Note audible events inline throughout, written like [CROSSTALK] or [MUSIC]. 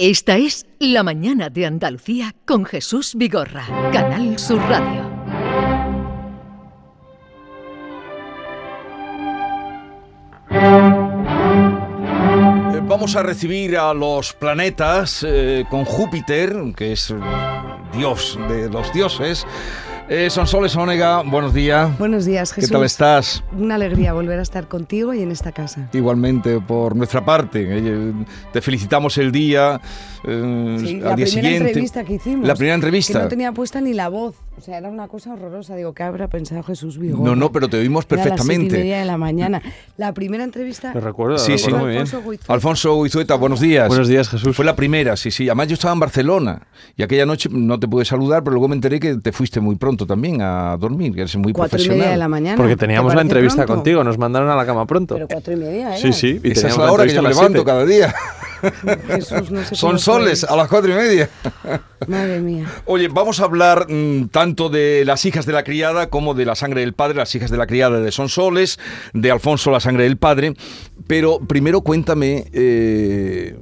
Esta es La Mañana de Andalucía con Jesús Vigorra, Canal Sur Radio. Eh, Vamos a recibir a los planetas eh, con Júpiter, que es dios de los dioses. Eh, Sonsoles Onega, buenos días. Buenos días, ¿Qué Jesús. tal estás? Una alegría volver a estar contigo y en esta casa. Igualmente por nuestra parte. Eh, Te felicitamos el día, eh, Sí, al la día primera siguiente. entrevista que hicimos. La primera entrevista. Que no tenía puesta ni la voz. O sea, era una cosa horrorosa. Digo, ¿qué habrá pensado Jesús Vigorra? No, no, pero te oímos Era a las siete perfectamente. y media de la mañana. La primera entrevista... Lo recuerdo, Sí, sí. muy bien. Alfonso Guizueta. Alfonso Guizueta, buenos días. Buenos días, Jesús. Fue la primera, sí, sí. Además yo estaba en Barcelona y aquella noche no te pude saludar, pero luego me enteré que te fuiste muy pronto también a dormir, que eres muy Cuatro y profesional. media de la mañana. Porque ¿Te teníamos la entrevista pronto? contigo, nos mandaron a la cama pronto. Pero cuatro y media, ¿eh? Sí, sí. y Esa es la hora que yo me levanto siete. cada día. Jesús, no sé Son soles a las cuatro y media. Madre mía. Oye, vamos a hablar mm, tanto de las hijas de la criada como de la sangre del padre, las hijas de la criada de Sonsoles, de Alfonso la sangre del padre. Pero primero cuéntame, eh,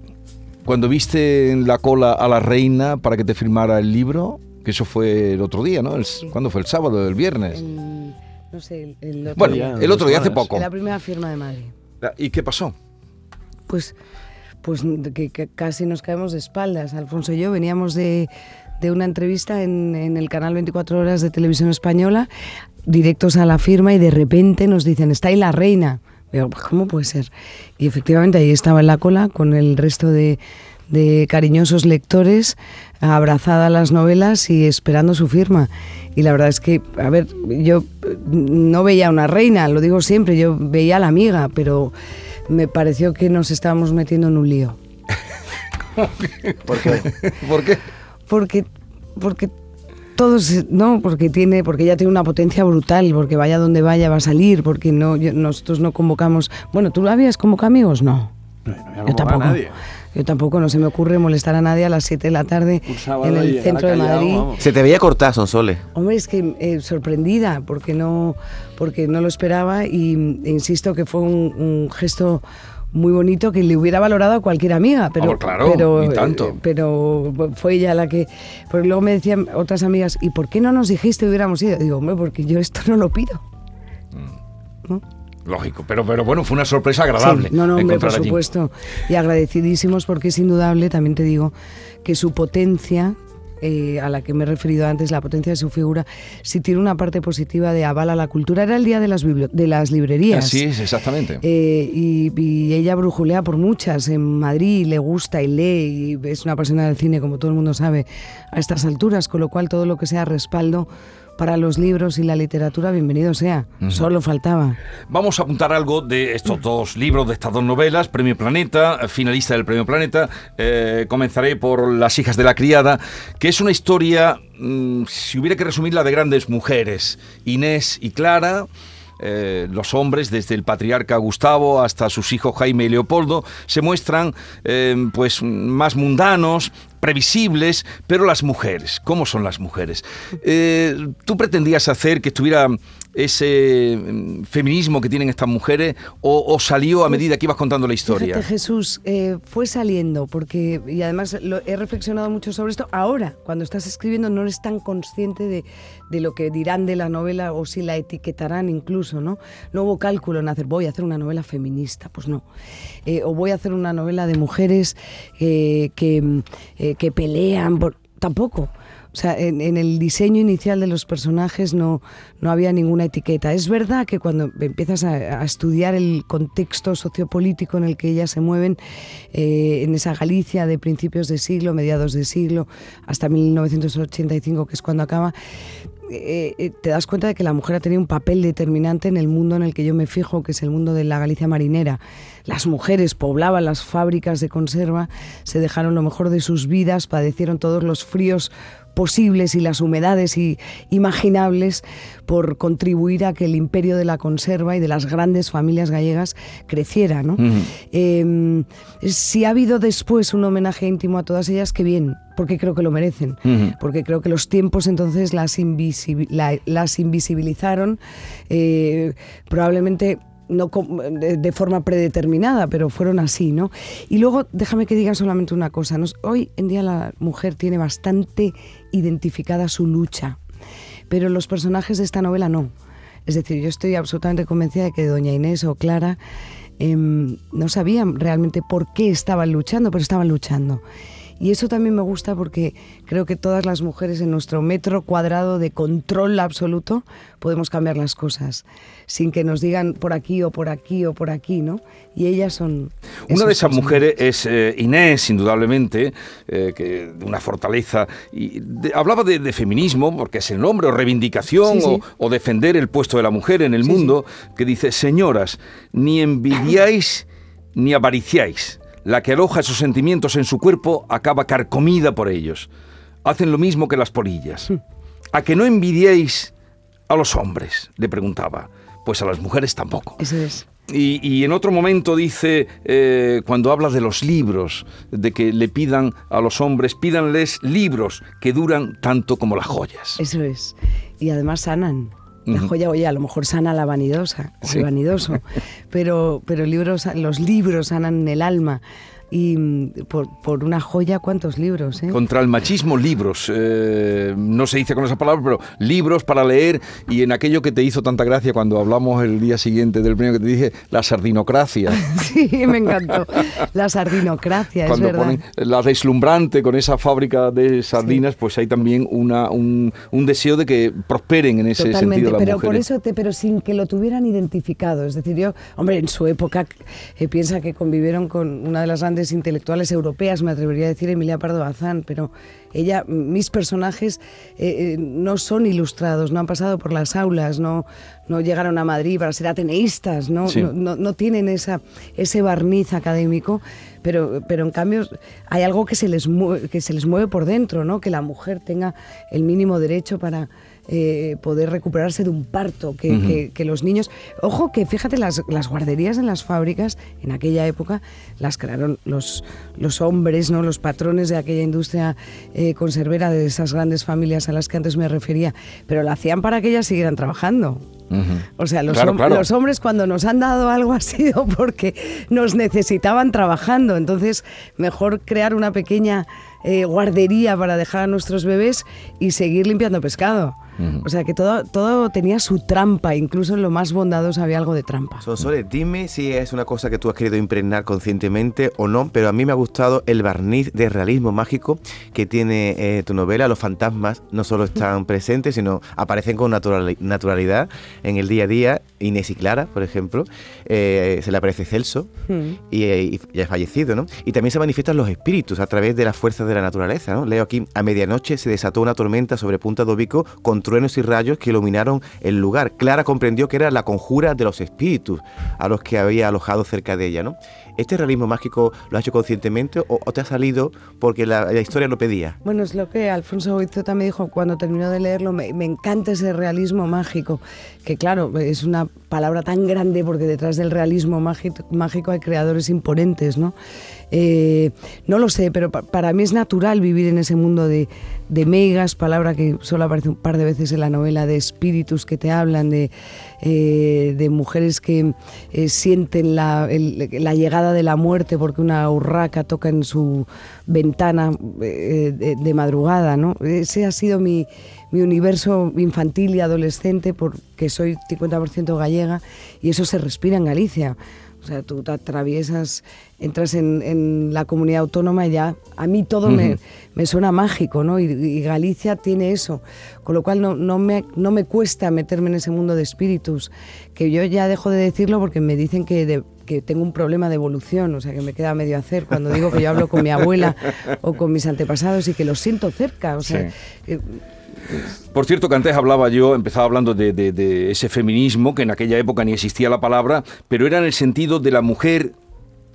cuando viste en la cola a la reina para que te firmara el libro, que eso fue el otro día, ¿no? El, ¿Cuándo fue? ¿El sábado? ¿El viernes? El- no sé, el, el otro Bueno, día. el otro día, hace poco. La primera firma de Madrid. ¿Y qué pasó? Pues, pues que, casi nos caemos de espaldas. Alfonso y yo veníamos de, de una entrevista en, el canal 24 Horas de Televisión Española, directos a la firma, y de repente nos dicen, está ahí la reina. Digo, ¿cómo puede ser? Y efectivamente ahí estaba en la cola con el resto de, de cariñosos lectores, abrazada a las novelas y esperando su firma. Y la verdad es que, a ver, yo eh, no veía a una reina, lo digo siempre, yo veía a la amiga, pero me pareció que nos estábamos metiendo en un lío. ¿Por qué? ¿Por qué? Porque, porque todos, no, porque tiene, porque ella tiene una potencia brutal, porque vaya donde vaya va a salir, porque no, yo- nosotros no convocamos. Bueno, ¿tú habías convocado amigos? No. No, no había Yo tampoco. a nadie. Yo tampoco, no se me ocurre molestar a nadie a las 7 de la tarde en el centro a de Madrid. vamos. Se te veía cortar, Sonsole. Hombre, es que eh, sorprendida porque no, porque no lo esperaba y mm, insisto que fue un, un gesto muy bonito que le hubiera valorado a cualquier amiga, pero, Ah, claro, pero, tanto. eh, pero fue ella la que... Porque luego me decían otras amigas, ¿y por qué no nos dijiste hubiéramos ido? Digo, hombre, porque yo esto no lo pido. ¿No? Lógico, pero, pero bueno, fue una sorpresa agradable. Sí, no, no, hombre, por allí. supuesto. Y agradecidísimos porque es indudable, también te digo, que su potencia, eh, a la que me he referido antes, la potencia de su figura, sí tiene una parte positiva de avala la cultura. Era el día de las, de las librerías. Así es, exactamente. Eh, y, y ella brujulea por muchas en Madrid, le gusta y lee, y es una apasionada del cine, como todo el mundo sabe, a estas alturas, con lo cual todo lo que sea respaldo para los libros y la literatura, bienvenido sea. Solo faltaba. Vamos a apuntar algo de estos dos libros, de estas dos novelas, Premio Planeta, finalista del Premio Planeta. Eh, comenzaré por Las hijas de la criada, que es una historia, mm, si hubiera que resumirla, de grandes mujeres, Inés y Clara. eh, los hombres, desde el patriarca Gustavo hasta sus hijos Jaime y Leopoldo, se muestran eh, pues más mundanos, previsibles, pero las mujeres, ¿cómo son las mujeres? Eh, ¿Tú pretendías hacer que estuviera ese mm, feminismo que tienen estas mujeres o, o salió a medida que ibas contando la historia? Fíjate, Jesús, eh, fue saliendo, porque, y además lo, he reflexionado mucho sobre esto. Ahora, cuando estás escribiendo, no eres tan consciente de, de lo que dirán de la novela o si la etiquetarán incluso, ¿no? No hubo cálculo en hacer, voy a hacer una novela feminista, pues no. Eh, o voy a hacer una novela de mujeres eh, que, mm, que pelean, por... tampoco. O sea, en, el diseño inicial de los personajes no, no había ninguna etiqueta. Es verdad que cuando empiezas a, a estudiar el contexto sociopolítico en el que ellas se mueven, eh, en esa Galicia de principios de siglo, mediados de siglo, hasta 1985, que es cuando acaba, eh, eh, te das cuenta de que la mujer ha tenido un papel determinante en el mundo en el que yo me fijo, que es el mundo de la Galicia marinera. Las mujeres poblaban las fábricas de conserva, se dejaron lo mejor de sus vidas, padecieron todos los fríos posibles y las humedades y, imaginables por contribuir a que el imperio de la conserva y de las grandes familias gallegas creciera. ¿no? Eh, si ha habido después un homenaje íntimo a todas ellas, qué bien, porque creo que lo merecen, porque creo que los tiempos entonces las invisibilizaron, eh, probablemente no de forma predeterminada, pero fueron así, ¿no? Y luego, déjame que diga solamente una cosa. nos- hoy en día la mujer tiene bastante identificada su lucha, pero los personajes de esta novela no. Es decir, yo estoy absolutamente convencida de que Doña Inés o Clara em, no sabían realmente por qué estaban luchando, pero estaban luchando. Y eso también me gusta porque creo que todas las mujeres en nuestro metro cuadrado de control absoluto podemos cambiar las cosas sin que nos digan por aquí o por aquí o por aquí, ¿no? Y ellas son... Una de esas mujeres es eh, Inés, indudablemente, eh, que de una fortaleza. Y de- hablaba de, de feminismo, porque es el nombre, o reivindicación, Sí, sí. O, o defender el puesto de la mujer en el Sí, mundo, que dice, señoras, ni envidiáis ni avariciáis. La que aloja esos sentimientos en su cuerpo acaba carcomida por ellos. Hacen lo mismo que las polillas. Hmm. ¿A que no envidiáis a los hombres? Le preguntaba. Pues a las mujeres tampoco. Eso es. Y, y en otro momento dice, eh, cuando habla de los libros, de que le pidan a los hombres, pídanles libros que duran tanto como las joyas. Eso es. Y además sanan. La joya, oye, a lo mejor sana la vanidosa, Sí. el vanidoso, pero, pero libros, los libros sanan el alma. Y mm, por, por una joya, ¿cuántos libros? eh? Contra el machismo, libros. Eh, no se dice con esa palabra, pero libros para leer y en aquello que te hizo tanta gracia cuando hablamos el día siguiente del premio que te dije, la sardinocracia. [LAUGHS] Sí, me encantó. La sardinocracia, es cuando verdad. ponen la deslumbrante con esa fábrica de sardinas, pues hay también una, un, un deseo de que prosperen en ese Totalmente, sentido las pero por mujeres. eso, te, pero sin que lo tuvieran identificado. Es decir, yo, hombre, en su época eh, piensa que convivieron con una de las grandes intelectuales europeas, me atrevería a decir Emilia Pardo Bazán, pero ella, mis personajes eh, eh, no son ilustrados, no han pasado por las aulas, no, no llegaron a Madrid para ser ateneístas, no, Sí. no, no- no tienen esa, ese barniz académico, pero, pero en cambio hay algo que se, les mueve, que se les mueve por dentro, ¿no? que la mujer tenga el mínimo derecho para eh, poder recuperarse de un parto, que, que- que los niños... Ojo que fíjate, las, las guarderías en las fábricas en aquella época las crearon los, los hombres, ¿no? los patrones de aquella industria eh, conservera de esas grandes familias a las que antes me refería, pero lo hacían para que ellas siguieran trabajando. O sea, los, Claro, hom- claro. los hombres cuando nos han dado algo ha sido [LAUGHS] porque nos necesitaban trabajando. Entonces, mejor crear una pequeña eh, guardería para dejar a nuestros bebés y seguir limpiando pescado. O sea, que todo, todo tenía su trampa, incluso en lo más bondadoso había algo de trampa. Sonsoles, dime si es una cosa que tú has querido impregnar conscientemente o no, pero a mí me ha gustado el barniz de realismo mágico que tiene eh, tu novela. Los fantasmas no solo están presentes, sino aparecen con naturali- naturalidad en el día a día. Inés y Clara, por ejemplo, eh, se le aparece Celso y, eh, y ya es fallecido, ¿no? Y también se manifiestan los espíritus a través de las fuerzas de la naturaleza, ¿no? Leo aquí, a medianoche se desató una tormenta sobre Punta de Obico con truenos y rayos que iluminaron el lugar. Clara comprendió que era la conjura de los espíritus a los que había alojado cerca de ella, ¿no? ¿Este realismo mágico lo has hecho conscientemente o, te ha salido porque la, historia lo pedía? Bueno, es lo que Alfonso Goizueta me dijo cuando terminó de leerlo. Me, me encanta ese realismo mágico, que claro, es una palabra tan grande porque detrás del realismo mágico, mágico hay creadores imponentes, ¿no? Eh, no lo sé, pero pa- para mí es natural vivir en ese mundo de, de megas, palabra que solo aparece un par de veces en la novela, de espíritus que te hablan, de, eh, de mujeres que eh, sienten la, llegada de la muerte porque una urraca toca en su ventana de, de madrugada, ¿no? Ese ha sido mi, mi universo infantil y adolescente porque soy 50% gallega y eso se respira en Galicia. O sea, tú te atraviesas, entras en, en la comunidad autónoma y ya a mí todo me, me suena mágico, ¿no? Y, y Galicia tiene eso, con lo cual no, no, me, no me cuesta meterme en ese mundo de espíritus, que yo ya dejo de decirlo porque me dicen que, de- que tengo un problema de evolución, o sea, que me queda medio hacer cuando digo que yo hablo con mi abuela o con mis antepasados y que los siento cerca, o sea, eh, Por cierto, que antes hablaba yo, empezaba hablando de, de- de ese feminismo, que en aquella época ni existía la palabra, pero era en el sentido de la mujer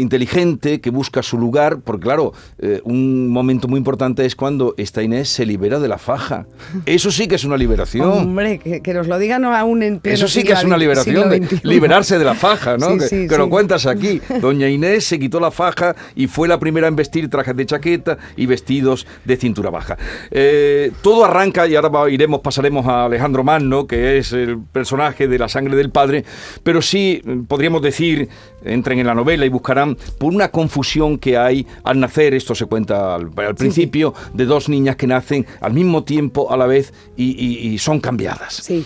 inteligente que busca su lugar, porque claro, eh, un momento muy importante es cuando esta Inés se libera de la faja. [LAUGHS] Eso sí que es una liberación. Hombre, que, nos lo digan aún en Eso sí que es una liberación, de liberarse de la faja, ¿no? que, lo cuentas aquí. [LAUGHS] Doña Inés se quitó la faja y fue la primera en vestir trajes de chaqueta y vestidos de cintura baja. Eh, todo arranca, y ahora iremos, pasaremos a Alejandro Magno, que es el personaje de la sangre del padre, pero sí podríamos decir, entren en la novela y buscarán, por una confusión que hay al nacer, esto se cuenta al, principio, de dos niñas que nacen al mismo tiempo, a la vez, y, son cambiadas. Sí.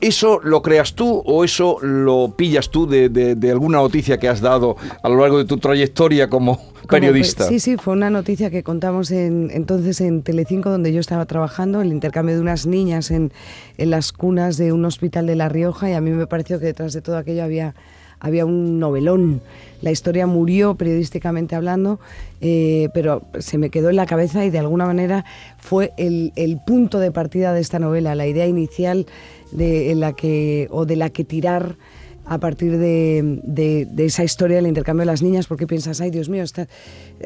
¿Eso lo creas tú o eso lo pillas tú de, alguna noticia que has dado a lo largo de tu trayectoria como periodista? sí, sí, fue una noticia que contamos entonces en Telecinco, donde yo estaba trabajando, el intercambio de unas niñas en, en las cunas de un hospital de La Rioja, y a mí me pareció que detrás de todo aquello había había un novelón. La historia murió periodísticamente hablando, eh, pero se me quedó en la cabeza y de alguna manera fue el, punto de partida de esta novela, la idea inicial de, la que, o de la que tirar a partir de, esa historia del intercambio de las niñas, porque piensas, ay Dios mío,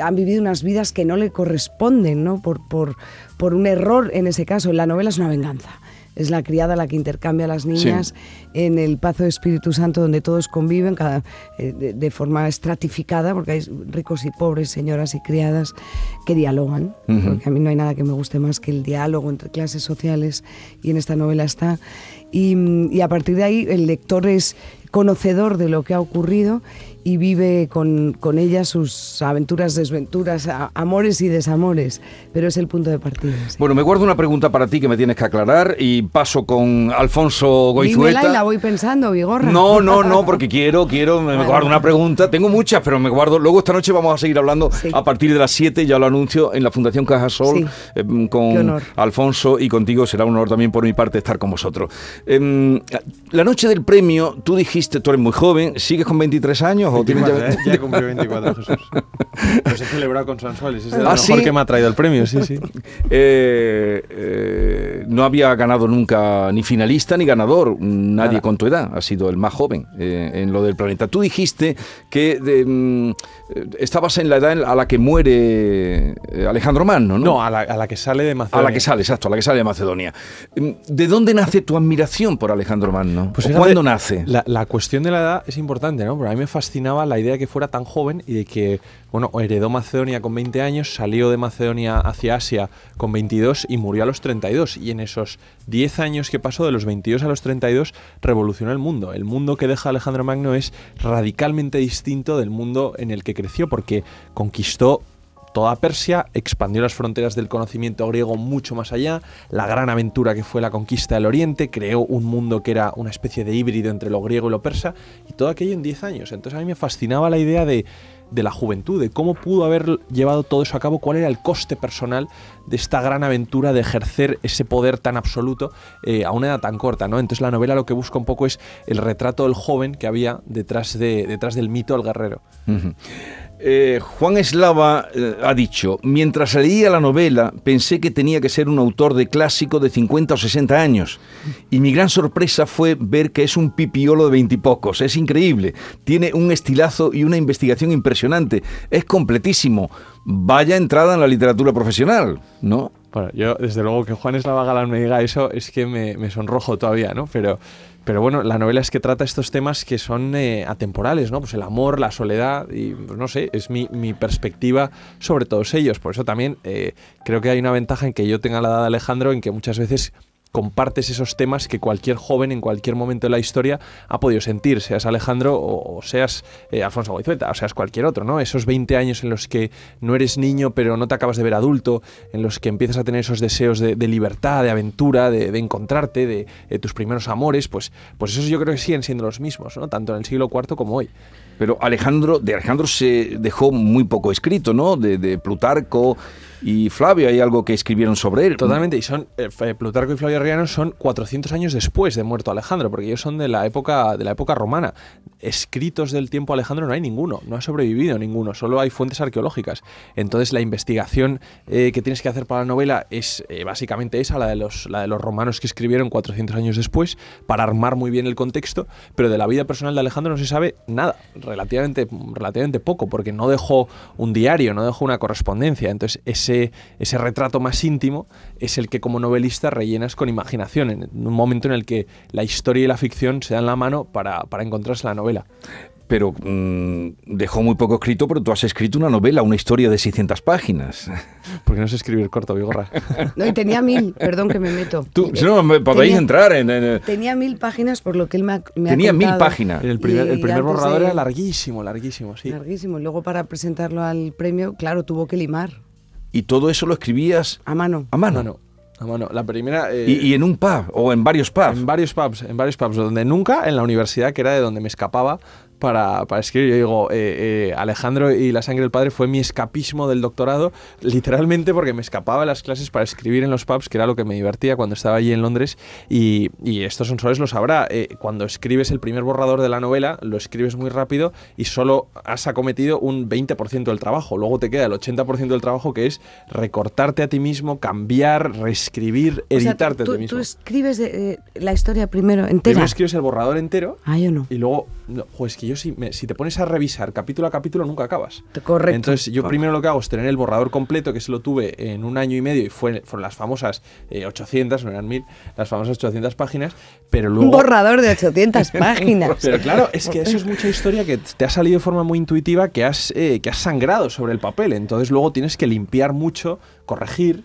han vivido unas vidas que no le corresponden, ¿no? Por, por, por un error en ese caso. La novela es una venganza es la criada la que intercambia a las niñas en el Pazo de Espíritu Santo donde todos conviven cada, eh, de, forma estratificada, porque hay ricos y pobres, señoras y criadas que dialogan, porque a mí no hay nada que me guste más que el diálogo entre clases sociales y en esta novela está. y a partir de ahí el lector es conocedor de lo que ha ocurrido y vive con, con ella sus aventuras, desventuras, amores y desamores, pero es el punto de partida. Bueno, me guardo una pregunta para ti que me tienes que aclarar y paso con Alfonso Goizueta. Dímela y la voy pensando, Vigorra. No, no, [LAUGHS] no, porque quiero, quiero, me guardo una pregunta. Tengo muchas, pero me guardo. Luego esta noche vamos a seguir hablando a partir de las 7, ya lo anuncio, en la Fundación Cajasol eh, con Alfonso y contigo. Será un honor también por mi parte estar con vosotros. Em, la noche del premio, tú dijiste, tú eres muy joven, ¿sigues con 23 años? ¿Eh? ya, cumplió 24, [LAUGHS] Jesús. Pues he celebrado con Sansuales, es el ¿Ah, mejor que me ha traído el premio, sí, sí. [LAUGHS] Eh, eh, no había ganado nunca ni finalista ni ganador, nadie con tu edad, ha sido el más joven en lo del planeta. Tú dijiste que mm, estabas en la edad a la que muere Alejandro Magno, ¿no? No, a la, que sale de Macedonia. A la que sale, exacto, a la que sale de Macedonia. Mm, ¿De dónde nace tu admiración por Alejandro Magno? Pues ¿Cuándo nace? La, la, cuestión de la edad es importante, ¿no? Porque a mí me la idea de que fuera tan joven y de que, bueno, heredó Macedonia con 20 años, salió de Macedonia hacia Asia con 22 y murió a los 32. Y en esos 10 años que pasó, de los 22 a los 32, revolucionó el mundo. El mundo que deja Alejandro Magno es radicalmente distinto del mundo en el que creció, porque conquistó toda Persia, expandió las fronteras del conocimiento griego mucho más allá, la gran aventura que fue la conquista del Oriente, creó un mundo que era una especie de híbrido entre lo griego y lo persa, y todo aquello en 10 años. Entonces a mí me fascinaba la idea de, la juventud, de cómo pudo haber llevado todo eso a cabo, cuál era el coste personal de esta gran aventura de ejercer ese poder tan absoluto eh, a una edad tan corta. ¿no? Entonces la novela lo que busca un poco es el retrato del joven que había detrás, de, detrás del mito del guerrero. Eh, Juan Eslava eh, ha dicho, mientras leía la novela pensé que tenía que ser un autor de clásico de 50 o 60 años. Y mi gran sorpresa fue ver que es un pipiolo de veintipocos, es increíble, tiene un estilazo y una investigación impresionante, es completísimo, vaya entrada en la literatura profesional, ¿no? Bueno, yo desde luego que Juan Eslava Galán me diga eso es que me, me sonrojo todavía, ¿no? Pero pero bueno, la novela es que trata estos temas que son eh, atemporales, ¿no? Pues el amor, la soledad y, pues no sé, es mi, perspectiva sobre todos ellos. Por eso también eh, creo que hay una ventaja en que yo tenga la edad de Alejandro, en que muchas veces compartes esos temas que cualquier joven en cualquier momento de la historia ha podido sentir, seas Alejandro o, seas eh, Alfonso Goizueta, o seas cualquier otro, ¿no? Esos 20 años en los que no eres niño pero no te acabas de ver adulto, en los que empiezas a tener esos deseos de, libertad, de aventura, de, encontrarte, de, tus primeros amores, pues, pues esos yo creo que siguen siendo los mismos, ¿no? Tanto en el siglo IV como hoy. Pero Alejandro, de Alejandro se dejó muy poco escrito, ¿no? De, de Plutarco Y Flavio, hay algo que escribieron sobre él. Totalmente, y son eh, Plutarco y Flavio Arriano son 400 años después de muerto Alejandro, porque ellos son de la época de la época romana. Escritos del tiempo Alejandro no hay ninguno, no ha sobrevivido ninguno, solo hay fuentes arqueológicas. Entonces la investigación eh, que tienes que hacer para la novela es eh, básicamente esa, la de, los, la de los romanos que escribieron 400 años después, para armar muy bien el contexto, pero de la vida personal de Alejandro no se sabe nada, relativamente, relativamente poco, porque no dejó un diario, no dejó una correspondencia. Entonces ese, ese retrato más íntimo es el que como novelista rellenas con imaginación, en un momento en el que la historia y la ficción se dan la mano para, para encontrarse la novela. Pero mm, dejó muy poco escrito, pero tú has escrito una novela, una historia de 600 páginas. [LAUGHS] Porque no sé escribir corto, Vigorra. No, y tenía mil, perdón que me meto. Tú, si no, me podéis Tenía- entrar en... en- Tenía mil páginas por lo que él me ha, me ha tenía mil páginas. El primer, el primer borrador de- era larguísimo, larguísimo, sí. Larguísimo. Luego para presentarlo al premio, claro, tuvo que limar Y todo eso lo escribías a mano. a A mano. mano, a mano. La primera... eh, Y, y en un pub o en varios pubs. En varios pubs, en varios pubs, donde nunca en la universidad, que era de donde me escapaba para, para escribir. Yo digo, eh, eh, Alejandro y la sangre del padre fue mi escapismo del doctorado, literalmente porque me escapaba de las clases para escribir en los pubs, que era lo que me divertía cuando estaba allí en Londres. Y, y estos sonsores lo sabrá. eh, cuando escribes el primer borrador de la novela, lo escribes muy rápido y solo has acometido un 20% del trabajo. Luego te queda el 80% del trabajo, que es recortarte a ti mismo, cambiar, reescribir, O sea, editarte tú, a ti mismo. tú escribes de- la historia primero, entera. Primero escribes el borrador entero Ah, yo no. y luego, no, que yo si, me- si te pones a revisar capítulo a capítulo nunca acabas. Correcto. Entonces yo primero lo que hago es tener el borrador completo, que se lo tuve en un año y medio y fue, fueron las famosas eh, 800, no eran 1000, las famosas 800 páginas, pero luego... Un borrador de 800 [LAUGHS] páginas. Pero claro, es que eso es mucha historia que te ha salido de forma muy intuitiva, que has, eh, que has sangrado sobre el papel. Entonces luego tienes que limpiar mucho, corregir,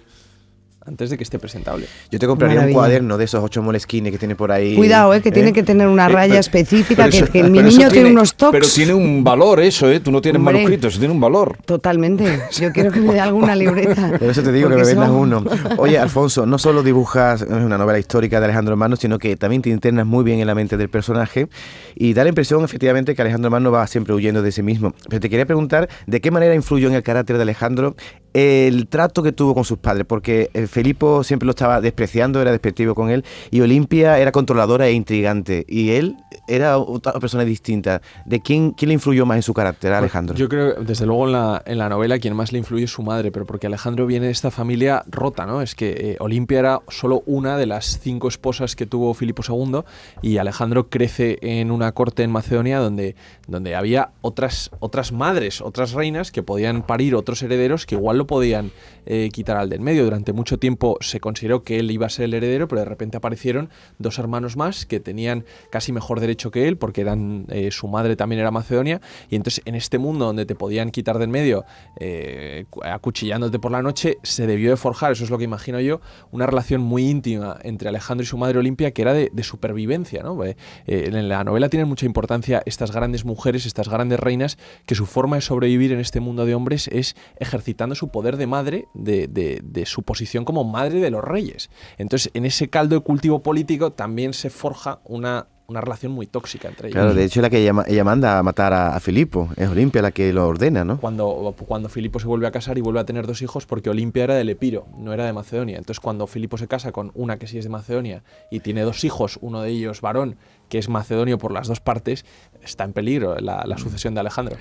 antes de que esté presentable. Yo te compraría Maravilla. un cuaderno de esos ocho molesquines que tiene por ahí. Cuidado, eh, que tiene que tener una Eh, raya específica, pero que, eso- que [LAUGHS] mi niño tiene, unos tocs. Pero tiene un valor eso, ¿eh? Tú no tienes Hombre. manuscrito, eso tiene un valor. Totalmente. Yo quiero que me dé alguna libreta. [LAUGHS] Por eso te digo que me vendas son- uno. [LAUGHS] Oye, Alfonso, no solo dibujas eh, una novela histórica de Alejandro Magno, sino que también te internas muy bien en la mente del personaje y da la impresión, efectivamente, que Alejandro Magno va siempre huyendo de sí mismo. Pero te quería preguntar, ¿de qué manera influyó en el carácter de Alejandro el trato que tuvo con sus padres? Porque eh, Felipo siempre lo estaba despreciando, era despectivo con él, y Olimpia era controladora e intrigante, y él era otra persona distinta. ¿De quién, quién le influyó más en su carácter, a Alejandro? Yo creo, desde luego, en la, en la novela quien más le influye es su madre, pero porque Alejandro viene de esta familia rota, ¿no? Es que eh, Olimpia era solo una de las cinco esposas que tuvo Filipo II y Alejandro crece en una corte en Macedonia donde, donde había otras, otras madres, otras reinas que podían parir otros herederos que igual podían eh, quitar al del medio. Durante mucho tiempo se consideró que él iba a ser el heredero, pero de repente aparecieron dos hermanos más que tenían casi mejor derecho que él porque eran eh, su madre también era macedonia y entonces en este mundo donde te podían quitar del medio eh, cu- acuchillándote por la noche se debió de forjar eso es lo que imagino yo una relación muy íntima entre Alejandro y su madre Olimpia que era de, supervivencia ¿no? En la novela tienen mucha importancia estas grandes mujeres estas grandes reinas que su forma de sobrevivir en este mundo de hombres es ejercitando su poder de madre de, su posición como madre de los reyes. Entonces en ese caldo de cultivo político también se forja una una relación muy tóxica entre ellos. Claro, de hecho es la que ella, ella manda a matar a, a Filipo, es Olimpia la que lo ordena, ¿no? Cuando, cuando Filipo se vuelve a casar y vuelve a tener dos hijos, porque Olimpia era del Epiro, no era de Macedonia. Entonces, cuando Filipo se casa con una que sí es de Macedonia y tiene dos hijos, uno de ellos varón, que es macedonio por las dos partes, está en peligro la, la sucesión de Alejandro.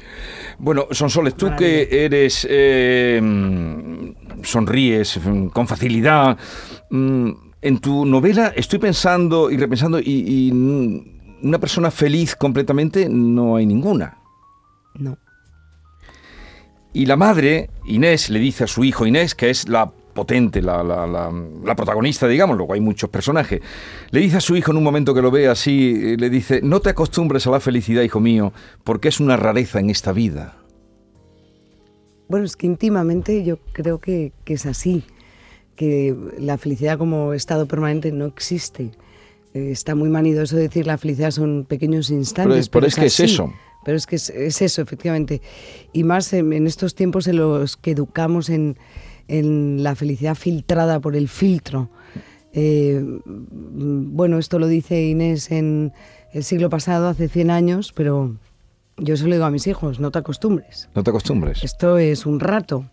Bueno, Sonsoles, tú que eres. eh, mm, sonríes mm, con facilidad. mm, En tu novela estoy pensando y repensando, y, y, una persona feliz completamente no hay ninguna. No. Y la madre, Inés, le dice a su hijo Inés, que es la potente, la, la- la- la protagonista, digamos, luego hay muchos personajes, le dice a su hijo en un momento que lo ve así, eh, le dice, no te acostumbres a la felicidad, hijo mío, porque es una rareza en esta vida. Bueno, es que íntimamente yo creo que, que es así, que la felicidad como estado permanente no existe. Eh, está muy manido eso de decir la felicidad son pequeños instantes. Pero es- pero es que es así. eso. Pero es que es, es eso, efectivamente. Y más en, en estos tiempos en los que educamos en, en la felicidad filtrada por el filtro. Eh, bueno, esto lo dice Inés en el siglo pasado, hace 100 años, pero yo se lo digo a mis hijos, no te acostumbres. No te acostumbres. Esto es un rato,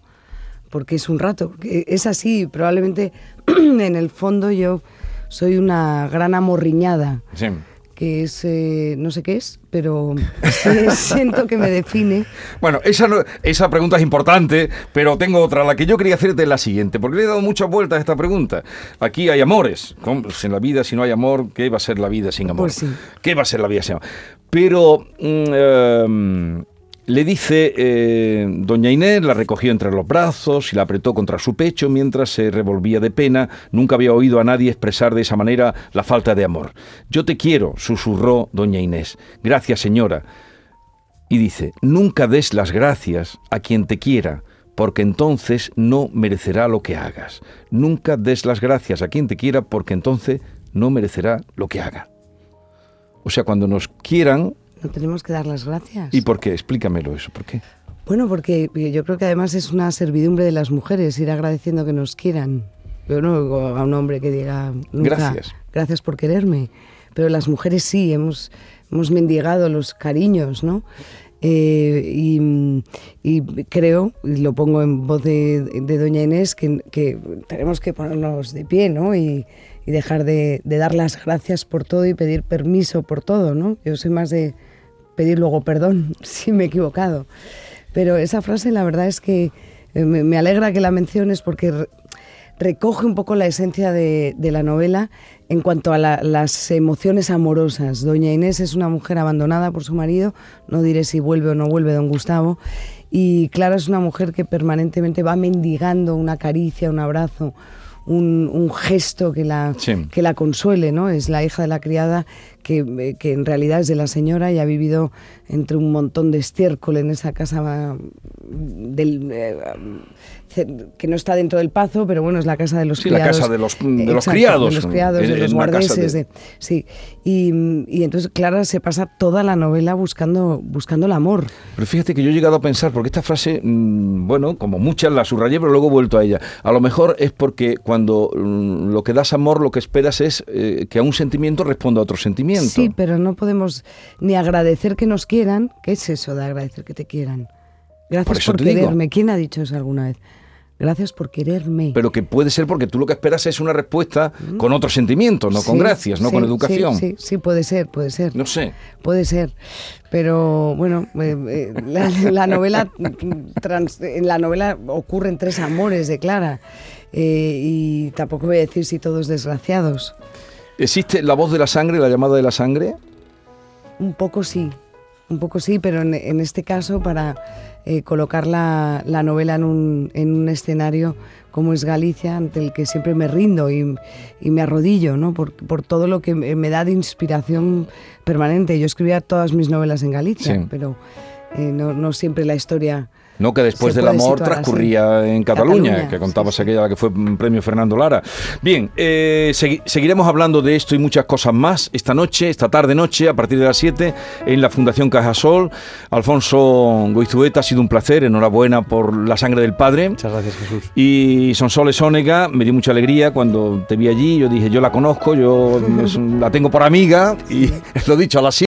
porque es un rato, es así, probablemente [CLEARS THROAT] en el fondo yo soy una gran amorriñada. Sí. que es, eh, no sé qué es, pero [LAUGHS] siento que me define. Bueno, esa, no- esa pregunta es importante, pero tengo otra. La que yo quería hacerte es la siguiente, porque le he dado muchas vueltas a esta pregunta. Aquí hay amores. Pues En la vida, si no hay amor, ¿qué va a ser la vida sin amor? Pues sí. ¿Qué va a ser la vida sin amor? Pero mm, em, le dice, eh, doña Inés la recogió entre los brazos y la apretó contra su pecho mientras se revolvía de pena. Nunca había oído a nadie expresar de esa manera la falta de amor. Yo te quiero, susurró doña Inés. Gracias, señora. Y dice, nunca des las gracias a quien te quiera, porque entonces no merecerá lo que hagas. Nunca des las gracias a quien te quiera, porque entonces no merecerá lo que haga. O sea, cuando nos quieran, No tenemos que dar las gracias. ¿y por qué? Explícamelo eso, ¿por qué? Bueno, porque yo creo que además es una servidumbre de las mujeres ir agradeciendo que nos quieran. Yo no a un hombre que diga nunca, Gracias. gracias por quererme. Pero las mujeres sí, hemos, hemos mendigado los cariños, ¿no? Eh, y, y creo, y lo pongo en voz de, de doña Inés, que, que tenemos que ponernos de pie, ¿no? Y, y dejar de, de dar las gracias por todo y pedir permiso por todo, ¿no? Yo soy más de pedir luego perdón [LAUGHS] si me he equivocado. Pero esa frase la verdad es que eh, me, me alegra que la menciones porque re- recoge un poco la esencia de, de la novela en cuanto a la- las emociones amorosas. Doña Inés es una mujer abandonada por su marido, no diré si vuelve o no vuelve don Gustavo, y Clara es una mujer que permanentemente va mendigando una caricia, un abrazo, un, un gesto que la, Sí. que la consuele, ¿no? Es la hija de la criada que, eh, que en realidad es de la señora y ha vivido entre un montón de estiércol en esa casa ah, del, eh, que no está dentro del pazo, pero bueno, es la casa de los Sí, la criados. casa de los- de los Exacto, criados, De los criados, en- de los guardeses. de- de- sí. Y, y entonces Clara se pasa toda la novela buscando, buscando el amor. Pero fíjate que yo he llegado a pensar, porque esta frase, mm, bueno, como muchas la subrayé, pero luego he vuelto a ella. A lo mejor es porque cuando mm, lo que das amor, lo que esperas es eh, que a un sentimiento responda a otro sentimiento. Sí, pero no podemos ni agradecer que nos quieran. ¿Qué es eso de agradecer que te quieran? Gracias Por por, te digo. quererme. ¿Quién ha dicho eso alguna vez? Gracias por quererme. Pero que puede ser porque tú lo que esperas es una respuesta con otro sentimiento, no con Sí, gracias, no sí, con sí, educación. Sí, sí, puede ser, puede ser. No sé. Puede ser, pero bueno, eh, eh, la, la novela trans- en la novela ocurren tres amores de Clara eh, y tampoco voy a decir si todos desgraciados. ¿Existe la voz de la sangre, la llamada de la sangre? Un poco sí, un poco sí, pero en, en este caso para eh, colocar la, la novela en un, en un escenario como es Galicia, ante el que siempre me rindo y, y me arrodillo, ¿no? Por, por todo lo que me da de inspiración permanente. Yo escribía todas mis novelas en Galicia, Sí. pero eh, no, no siempre la historia... No, que después del amor situar transcurría en Cataluña, Cataluña, que contabas sí, sí. aquella la que fue mm, premio Fernando Lara. Bien, eh, segui- seguiremos hablando de esto y muchas cosas más esta noche, esta tarde-noche, a partir de las 7, en la Fundación Cajasol. Alfonso Goizueta, ha sido un placer, enhorabuena por La Sangre del Padre. Muchas gracias, Jesús. Y Sonsoles Ónega, me dio mucha alegría cuando te vi allí. Yo dije, yo la conozco, yo [LAUGHS] la tengo por amiga y [LAUGHS] lo dicho, a las 7.